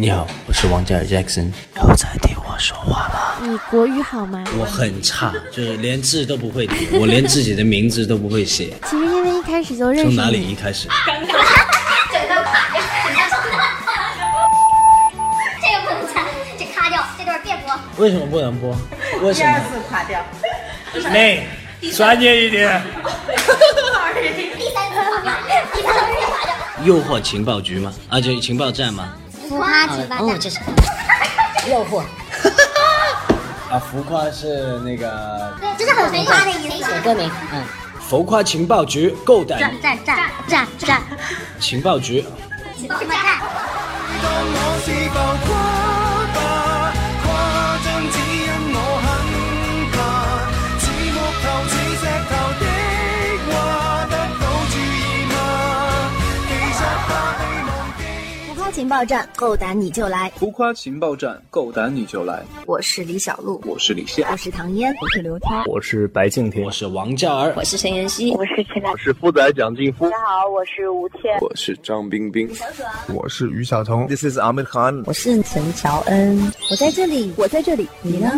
你好，我是王嘉尔 Jackson，有在听我说话吗？你国语好吗？我很差，就是连字都不会读，我连自己的名字都不会写。其实因为一开始就认识，从哪里一开始？这个不能掐，这卡掉，这段别播。为什么不能播？为什第二么？次垮掉。妹，专业一点。第三次卡掉，第三次卡掉。诱惑情报局吗？啊，就情报站吗？浮夸情报站，这是。诱惑，啊，浮夸是那个。对，就是很浮夸的意思。歌名，嗯，浮夸情报局，够胆。站站站站站，情报局。情报站。夸情报站，够胆你就来！浮夸情报站，够胆你就来！我是李小璐，我是李现，我是唐嫣，我是刘涛。我是白敬亭。我，是王嘉尔，我是陈妍希，我是陈我是富仔蒋劲夫，大家好，我是吴倩。我是张冰冰，我是于晓彤。This is Ahmed Khan，我是陈乔恩，我在这里，我在这里，你呢？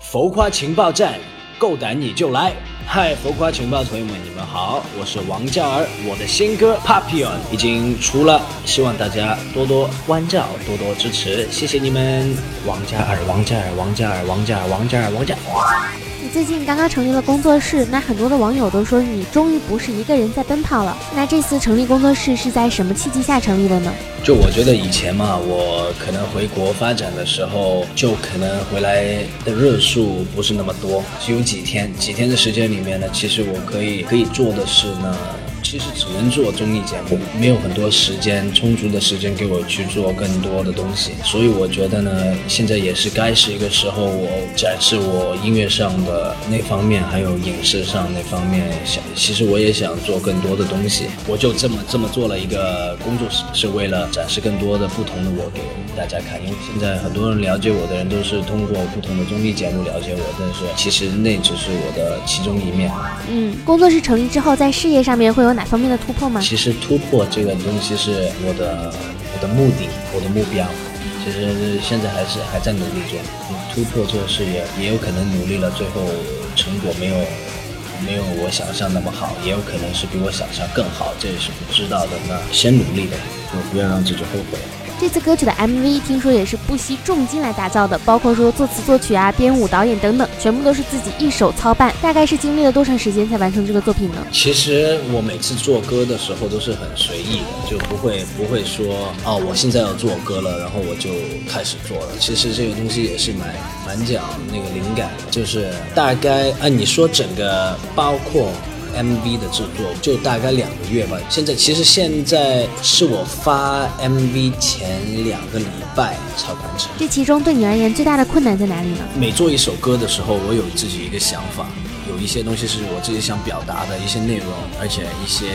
浮夸情报站，够胆你就来！嗨，浮夸情报朋友们，你们好，我是王嘉尔，我的新歌《Papillon》已经出了，希望大家多多关照，多多支持，谢谢你们！王嘉尔，王嘉尔，王嘉尔，王嘉尔，王嘉尔，王嘉尔。最近刚刚成立了工作室，那很多的网友都说你终于不是一个人在奔跑了。那这次成立工作室是在什么契机下成立的呢？就我觉得以前嘛，我可能回国发展的时候，就可能回来的日数不是那么多，只有几天。几天的时间里面呢，其实我可以可以做的事呢，其实只能做综艺节目，没有很多时间充足的时间给我去做更多的东西。所以我觉得呢，现在也是该是一个时候，我展示我音乐上的那方面，还有影视上那方面。想，其实我也想做更多的东西，我就这么这么做了一个工作室，是为了展示更多的不同的我给大家看。因为现在很多人了解我的人都是通过不同的综艺节目了解我，但是其实那只是我的其中一面。嗯，工作室成立之后，在事业上面会有哪方面的突破吗？其实突破这个东西是我的我的目的，我的目标。其实现在还是还在努力中，突破这个事业也有可能努力了，最后成果没有没有我想象那么好，也有可能是比我想象更好，这也是不知道的。那先努力呗，就不要让自己后悔。这次歌曲的 MV 听说也是不惜重金来打造的，包括说作词作曲啊、编舞、导演等等，全部都是自己一手操办。大概是经历了多长时间才完成这个作品呢？其实我每次做歌的时候都是很随意的，就不会不会说哦，我现在要做歌了，然后我就开始做了。其实这个东西也是蛮蛮讲那个灵感的，就是大概按你说整个包括。MV 的制作就大概两个月吧。现在其实现在是我发 MV 前两个礼拜才完成。这其中对你而言最大的困难在哪里呢？每做一首歌的时候，我有自己一个想法，有一些东西是我自己想表达的一些内容，而且一些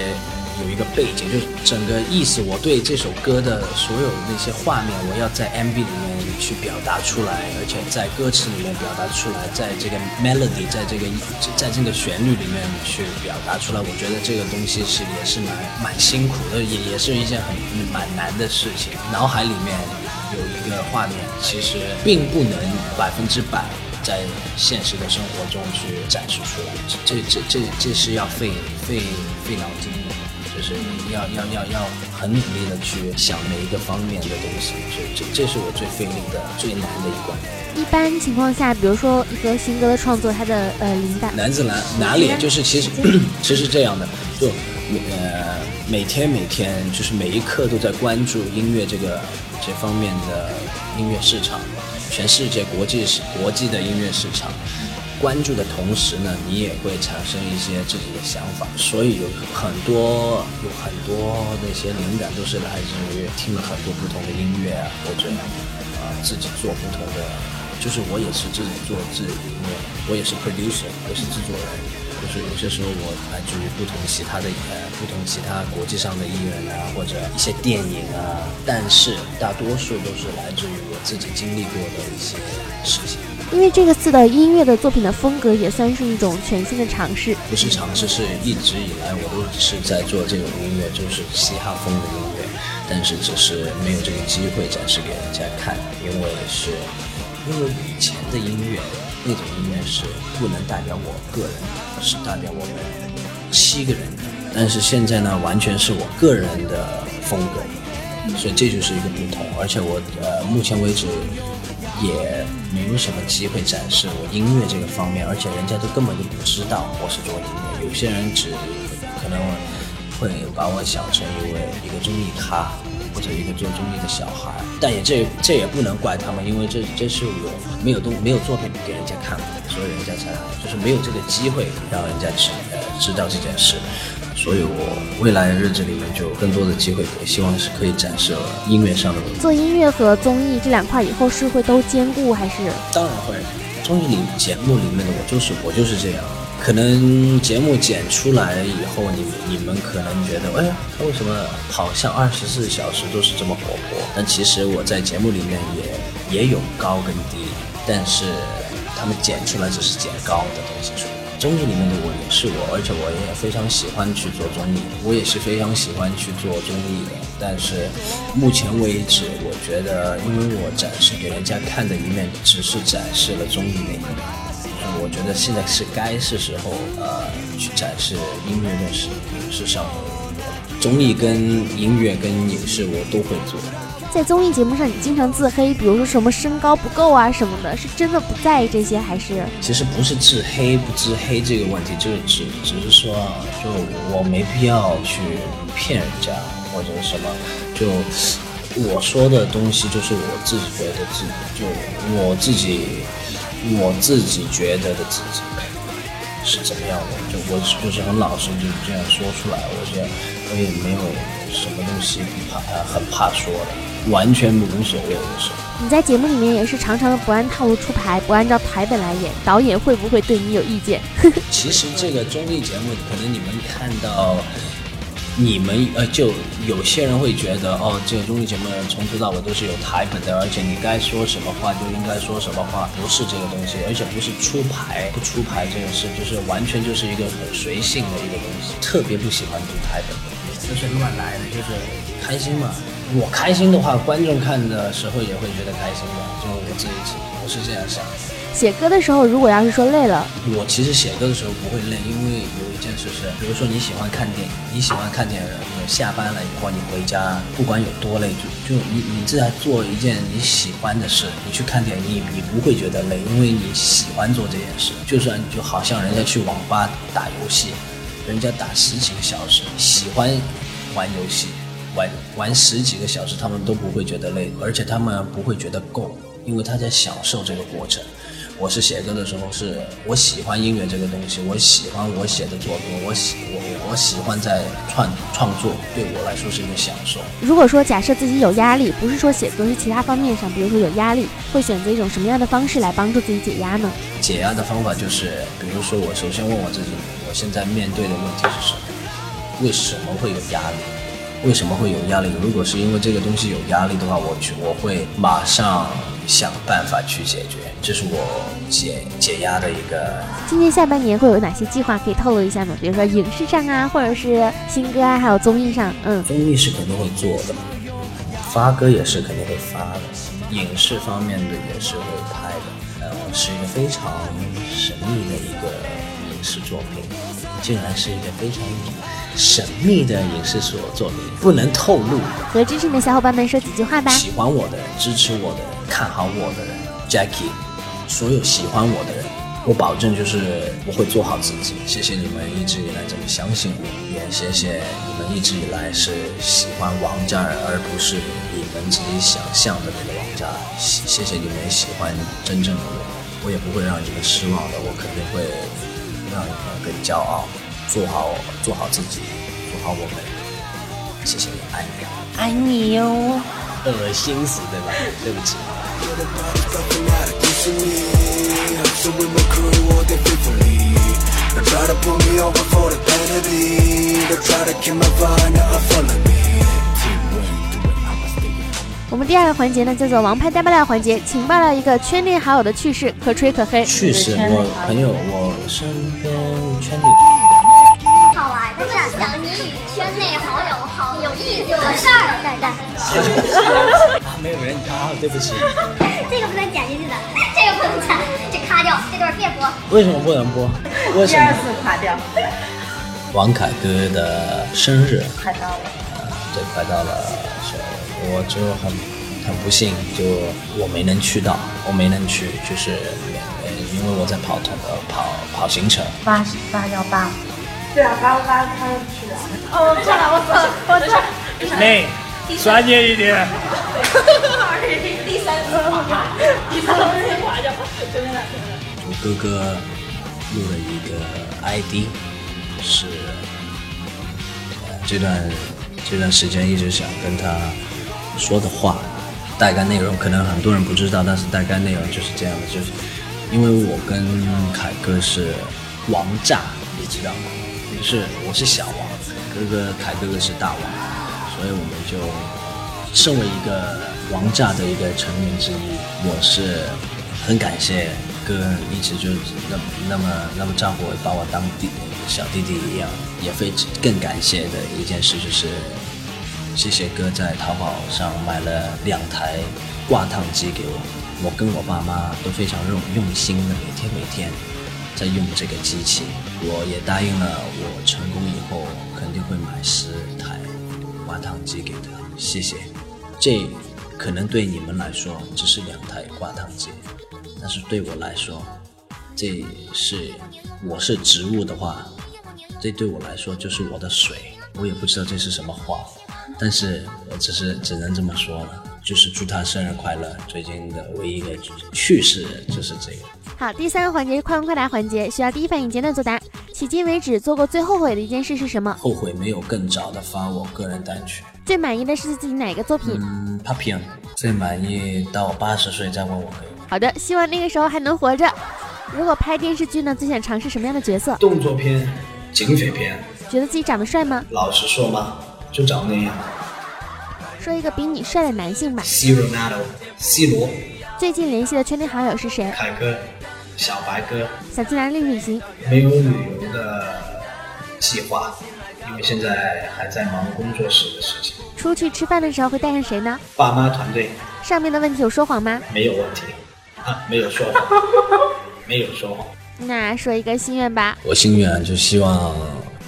有一个背景，就是整个意思，我对这首歌的所有那些画面，我要在 MV 里面去表达出来，而且在歌词里面表达出来，在这个 melody，在这个在这个旋律里面去表达出来。我觉得这个东西是也是蛮蛮辛苦的，也也是一件很蛮难的事情。脑海里面有一个画面，其实并不能百分之百。在现实的生活中去展示出来，这这这这是要费费费脑筋的，就是你要要要要很努力的去想每一个方面的东西，这这这是我最费力的最难的一关。一般情况下，比如说一个新歌的创作，它的呃灵感难在哪哪里？就是其实 其实这样的，就呃每天每天就是每一刻都在关注音乐这个这方面的音乐市场。全世界国际国际的音乐市场，关注的同时呢，你也会产生一些自己的想法，所以有很多有很多那些灵感都是来自于听了很多不同的音乐啊，或者啊、自己做不同的，就是我也是自己做自己音乐，我也是 producer，我是制作人。就是有些时候我来自于不同其他的呃不同其他国际上的艺人啊，或者一些电影啊，但是大多数都是来自于我自己经历过的一些事情。因为这个次的音乐的作品的风格也算是一种全新的尝试。不是尝试，是一直以来我都是在做这种音乐，就是嘻哈风的音乐，但是只是没有这个机会展示给人家看，因为是因为以前的音乐那种音乐是不能代表我个人，是代表我们七个人的，但是现在呢，完全是我个人的风格。所以这就是一个不同，而且我呃目前为止也没有什么机会展示我音乐这个方面，而且人家都根本就不知道我是做音乐，有些人只可能会把我想成一位一个综艺咖或者一个做综艺的小孩，但也这这也不能怪他们，因为这这是我没有东没有作品给人家看，所以人家才就是没有这个机会让人家知呃知道这件事。所以我未来的日子里面就更多的机会，希望是可以展示音乐上的东西。做音乐和综艺这两块以后是会都兼顾，还是？当然会。综艺里节目里面的我就是我就是这样。可能节目剪出来以后，你你们可能觉得，哎呀，他为什么好像二十四小时都是这么活泼？但其实我在节目里面也也有高跟低，但是他们剪出来只是剪高的东西出来。综艺里面的我也是我，而且我也非常喜欢去做综艺，我也是非常喜欢去做综艺的。但是目前为止，我觉得，因为我展示给人家看的一面，只是展示了综艺那一面，我觉得现在是该是时候，呃，去展示音乐跟影视上综艺跟音乐跟影视我都会做。在综艺节目上，你经常自黑，比如说什么身高不够啊什么的，是真的不在意这些，还是？其实不是自黑不自黑这个问题，就是只只是说，就我没必要去骗人家或者什么，就我说的东西就是我自己觉得自己，就我自己我自己觉得的自己是怎么样的，就我就是很老实，就这样说出来，我觉得我也没有什么东西怕很怕说的。完全无所谓的事。你在节目里面也是常常的不按套路出牌，不按照台本来演，导演会不会对你有意见？其实这个综艺节目，可能你们看到，你们呃，就有些人会觉得，哦，这个综艺节目从头到尾都是有台本的，而且你该说什么话就应该说什么话，不是这个东西，而且不是出牌不出牌这个事，就是完全就是一个很随性的一个东西，特别不喜欢读台本，就是乱来的，就是开心嘛。我开心的话，观众看的时候也会觉得开心的。就我自己，我是这样想。写歌的时候，如果要是说累了，我其实写歌的时候不会累，因为有一件事是，比如说你喜欢看电影，你喜欢看电影，你下班了以后你回家，不管有多累，就就你你在做一件你喜欢的事，你去看电影，你你不会觉得累，因为你喜欢做这件事。就算就好像人家去网吧打游戏，人家打十几个小时，喜欢玩游戏。玩玩十几个小时，他们都不会觉得累，而且他们不会觉得够，因为他在享受这个过程。我是写歌的时候，是我喜欢音乐这个东西，我喜欢我写的作品，我喜我我喜欢在创创作，对我来说是一个享受。如果说假设自己有压力，不是说写歌，是其他方面上，比如说有压力，会选择一种什么样的方式来帮助自己解压呢？解压的方法就是，比如说我首先问我自己，我现在面对的问题是什么？为什么会有压力？为什么会有压力？如果是因为这个东西有压力的话，我去我会马上想办法去解决，这是我解解压的一个。今年下半年会有哪些计划可以透露一下吗？比如说影视上啊，或者是新歌啊，还有综艺上。嗯，综艺是肯定会做的，发歌也是肯定会发的，影视方面的也是会拍的。呃，是一个非常神秘的一个影视作品，竟然是一个非常。神秘的影视所作品不能透露。和支持你的小伙伴们说几句话吧。喜欢我的人，支持我的人，看好我的人，Jackie，所有喜欢我的人，我保证就是我会做好自己。谢谢你们一直以来这么相信我，也谢谢你们一直以来是喜欢王嘉尔，而不是你们自己想象的那个王嘉尔。谢谢你们喜欢真正的我，我也不会让你们失望的，我肯定会让你们更骄傲。做好，做好自己，做好我们。谢谢你，爱你，爱你哟。恶心死，对吧？对不起。我们第二个环节呢，叫做“王牌大爆料”环节，请爆料一个圈内好友的趣事，可吹可黑。趣事，我朋友，我身边圈里好玩，但是想你与圈内好友好有意思的事儿，蛋蛋。啊，没有人啊，对不起。这个不能剪进去的，这个不能剪，这卡掉，这段别播。为什么不能播？为什第二？次垮掉，王凯哥的生日，快到了。对，快到了，我就很很不幸，就我没能去到，我没能去，就是呃，因为我在跑团呃跑跑行程，八八幺八，对啊，八八他去了。哦，我错了，我错了，我错了。妹，专业一点。第三次垮，第三次垮掉，真的真的。我哥哥录了一个 ID，是这段这段时间一直想跟他说的话，大概内容可能很多人不知道，但是大概内容就是这样的，就是因为我跟凯哥是王炸，你知道吗？就是我是小王，哥哥凯哥哥是大王，所以我们就身为一个王炸的一个成员之一，我是很感谢哥一直就那那么那么照顾我，把我当弟小弟弟一样，也非更感谢的一件事就是，谢谢哥在淘宝上买了两台挂烫机给我，我跟我爸妈都非常用用心的每天每天在用这个机器，我也答应了我成功以后肯定会买十台挂烫机给他，谢谢。这可能对你们来说只是两台挂烫机，但是对我来说，这是我是植物的话，这对我来说就是我的水。我也不知道这是什么花，但是我只是只能这么说了，就是祝他生日快乐。最近的唯一的趣事就是这个。好，第三个环节是快问快答环节，需要第一反应简短作答。迄今为止做过最后悔的一件事是什么？后悔没有更早的发我个人单曲。最满意的是自己哪个作品？嗯，Papillon 最满意到我八十岁再问我可以吗？好的，希望那个时候还能活着。如果拍电视剧呢，最想尝试什么样的角色？动作片、警匪片，觉得自己长得帅吗？老实说嘛，就长那样。说一个比你帅的男性吧。C Ronaldo，C 罗，最近联系的圈内好友是谁？凯哥，小白哥。想去哪里旅行？没有旅游的计划，因为现在还在忙工作室的事情。出去吃饭的时候会带上谁呢？爸妈团队上面的问题有说谎吗？没有问题啊，没有说谎，没有说谎。那说一个心愿吧。我心愿就希望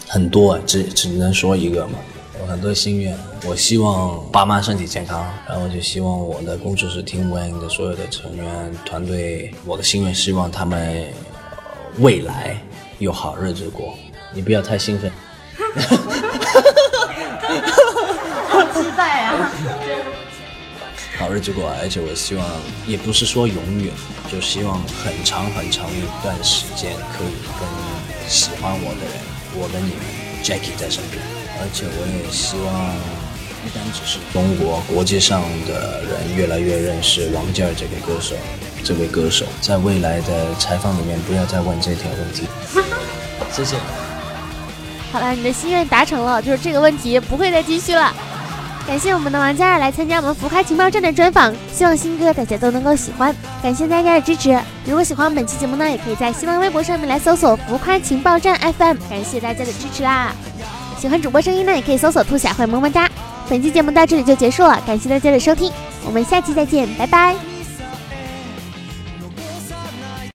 很多，只只能说一个嘛。有很多心愿，我希望爸妈身体健康，然后就希望我的工作室 Team Wayne 的所有的成员团队，我的心愿希望他们、呃未来有好日子过。你不要太兴奋。好期待啊！好日子过，而且我希望也不是说永远，就希望很长很长一段时间可以跟喜欢我的人，我跟你们 Jackie 在身边，而且我也希望不单只是中国，国际上的人越来越认识王嘉尔这个歌手，这位歌手，在未来的采访里面不要再问这条问题，谢谢。好了，你的心愿达成了，就是这个问题不会再继续了。感谢我们的王嘉尔来参加我们浮夸情报站的专访，希望新歌大家都能够喜欢。感谢大家的支持，如果喜欢本期节目呢，也可以在新浪微博上面来搜索“浮夸情报站 FM”。感谢大家的支持啦！喜欢主播声音呢，也可以搜索“兔小慧么么哒”。本期节目到这里就结束了，感谢大家的收听，我们下期再见，拜拜。